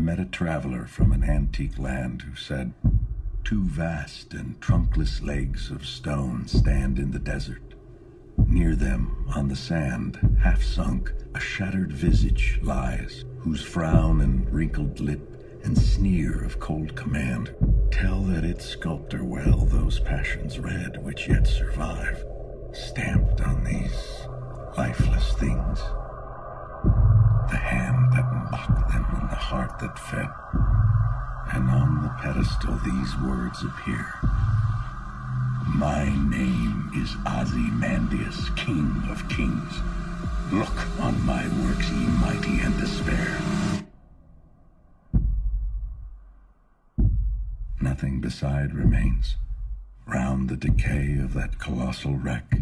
met a traveler from an antique land who said, Two vast and trunkless legs of stone stand in the desert. Near them, on the sand, half sunk, a shattered visage lies, whose frown and wrinkled lip and sneer of cold command tell that its sculptor well those passions read which yet survive, stamped on these lifeless things. Heart that fed. And on the pedestal these words appear. My name is Ozymandias, King of Kings. Look on my works, ye mighty, and despair. Nothing beside remains. Round the decay of that colossal wreck,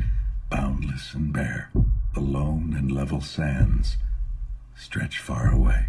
boundless and bare, the lone and level sands stretch far away.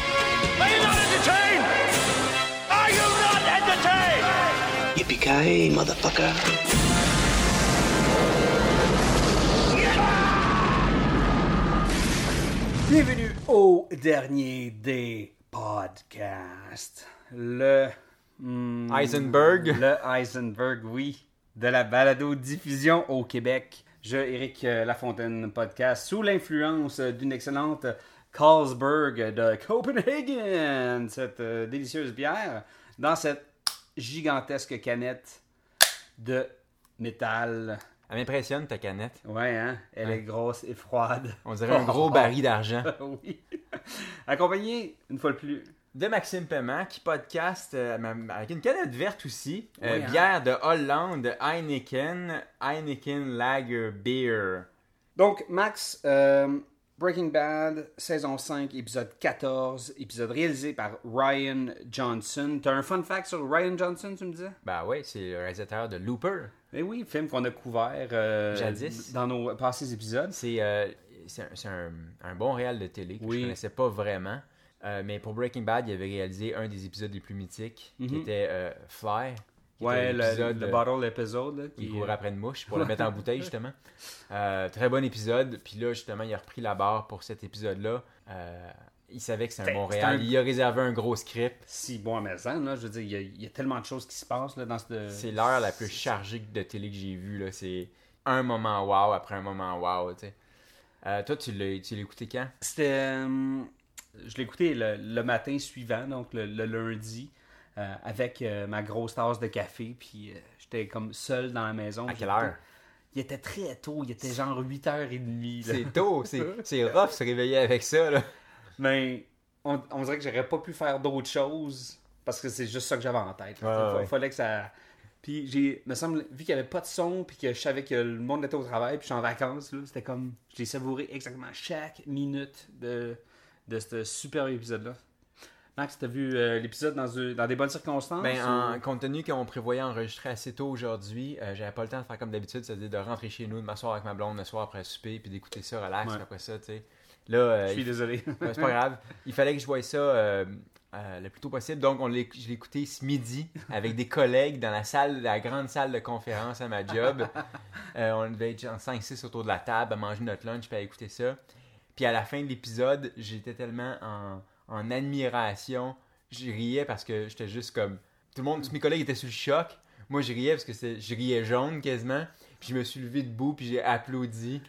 Motherfucker. Bienvenue au dernier des podcasts. Le. hmm, Heisenberg. Le Heisenberg, oui. De la balado-diffusion au Québec. Je, Éric euh, Lafontaine, podcast sous l'influence d'une excellente Carlsberg de Copenhagen. Cette euh, délicieuse bière dans cette gigantesque canette de métal. Elle m'impressionne ta canette. Ouais, hein? Elle est grosse et froide. On dirait un gros baril d'argent. oui. Accompagné, une fois de plus, De Maxime Paiement qui podcast euh, avec une canette verte aussi. Euh, Oui, hein? Bière de Hollande, Heineken, Heineken Lager Beer. Donc, Max, euh, Breaking Bad, saison 5, épisode 14, épisode réalisé par Ryan Johnson. T'as un fun fact sur Ryan Johnson, tu me disais? Ben ouais, c'est le réalisateur de Looper. Eh oui, film qu'on a couvert euh, Jadis. dans nos passés épisodes. C'est euh, un, c'est un- un bon réal de télé que Oui. je connaissais pas vraiment. Euh, mais pour Breaking Bad, il avait réalisé un des épisodes les plus mythiques qui était euh, Fly. Ouais, le, euh, bottle épisode. là, qui qui- court après une mouche pour le mettre en bouteille justement. Euh, très bon épisode. Puis là justement il a repris la barre pour cet épisode-là. Euh, il savait que c'est un C'était- bon c'était réal. un- Il a réservé un gros script. Si bon à Maison, là, je veux dire, il y, a, il y a tellement de choses qui se passent là, dans ce... C'est l'heure la plus chargée de télé que j'ai vue. là. C'est un moment wow après un moment wow. tu sais. Euh, toi tu l'as écouté quand? C'était. je l'ai écouté le, le matin suivant, donc le, le lundi, euh, avec euh, ma grosse tasse de café. Puis euh, j'étais comme seul dans la maison. À quelle heure? Il était très tôt, il était genre 8h30. là. C'est tôt. C'est rough se réveiller avec ça. Là. Mais on, on dirait que j'aurais pas pu faire d'autres choses parce que c'est juste ça que j'avais en tête. ouais. Il fallait que ça. Puis j'ai, me semble, vu qu'il n'y avait pas de son, puis que je savais que le monde était au travail, puis je suis en vacances, c'était comme. J'ai savouré exactement chaque minute de, de ce super épisode-là. Max, t'as vu euh, l'épisode dans, des bonnes circonstances Ben, ou- en, compte tenu qu'on prévoyait enregistrer assez tôt aujourd'hui, euh, j'avais pas le temps de faire comme d'habitude, c'est-à-dire de rentrer chez nous, de m'asseoir avec ma blonde le soir après le souper, puis d'écouter ça relax, Ouais. puis après ça, tu sais. Là, euh, Je suis il- désolé. C'est pas grave. Il fallait que je voie ça euh, le plus tôt possible. Donc, on je l'ai écouté ce midi avec des collègues dans la salle, la grande salle de conférence à ma job. On devait être 5-6 autour de la table à manger notre lunch puis à écouter ça. Puis à la fin de l'épisode, j'étais tellement en, en admiration. Je riais parce que j'étais juste comme. Tout le monde, tous mes collègues étaient sous le choc. Moi, je riais parce que je riais jaune quasiment. Puis je me suis levé debout puis j'ai applaudi.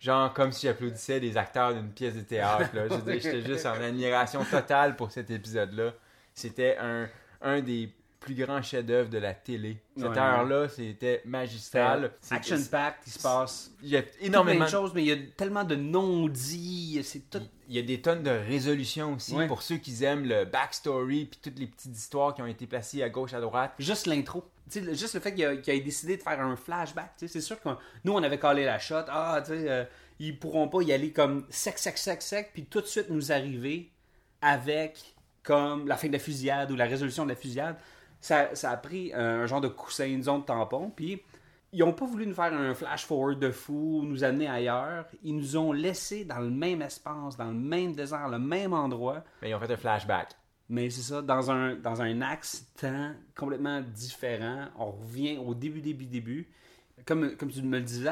Genre comme si j'applaudissais des acteurs d'une pièce de théâtre. J'étais juste en admiration totale pour cet épisode-là. C'était un, un des plus grands chefs-d'œuvre de la télé. Cette Ouais. heure-là, c'était magistral. Action packed, il se passe Il y a énormément de choses, mais il y a tellement de non-dits. C'est tout. Il y a des tonnes de résolutions aussi Ouais. pour ceux qui aiment le backstory puis toutes les petites histoires qui ont été placées à gauche à droite. Juste l'intro. Juste le fait qu'il ait décidé de faire un flashback. C'est sûr que nous, on avait collé la shot. Ah, tu sais, euh, ils pourront pas y aller comme sec, sec, sec, sec, puis tout de suite nous arriver avec comme la fin de la fusillade ou la résolution de la fusillade. Ça, ça a pris un genre de coussin, une zone de tampon, puis ils ont pas voulu nous faire un flash forward de fou, nous amener ailleurs. Ils nous ont laissé dans le même espace, dans le même désert, le même endroit. Mais ils ont fait un flashback. Mais c'est ça, dans un, dans un axe temps complètement différent. On revient au début, début, début. Comme, comme tu me le disais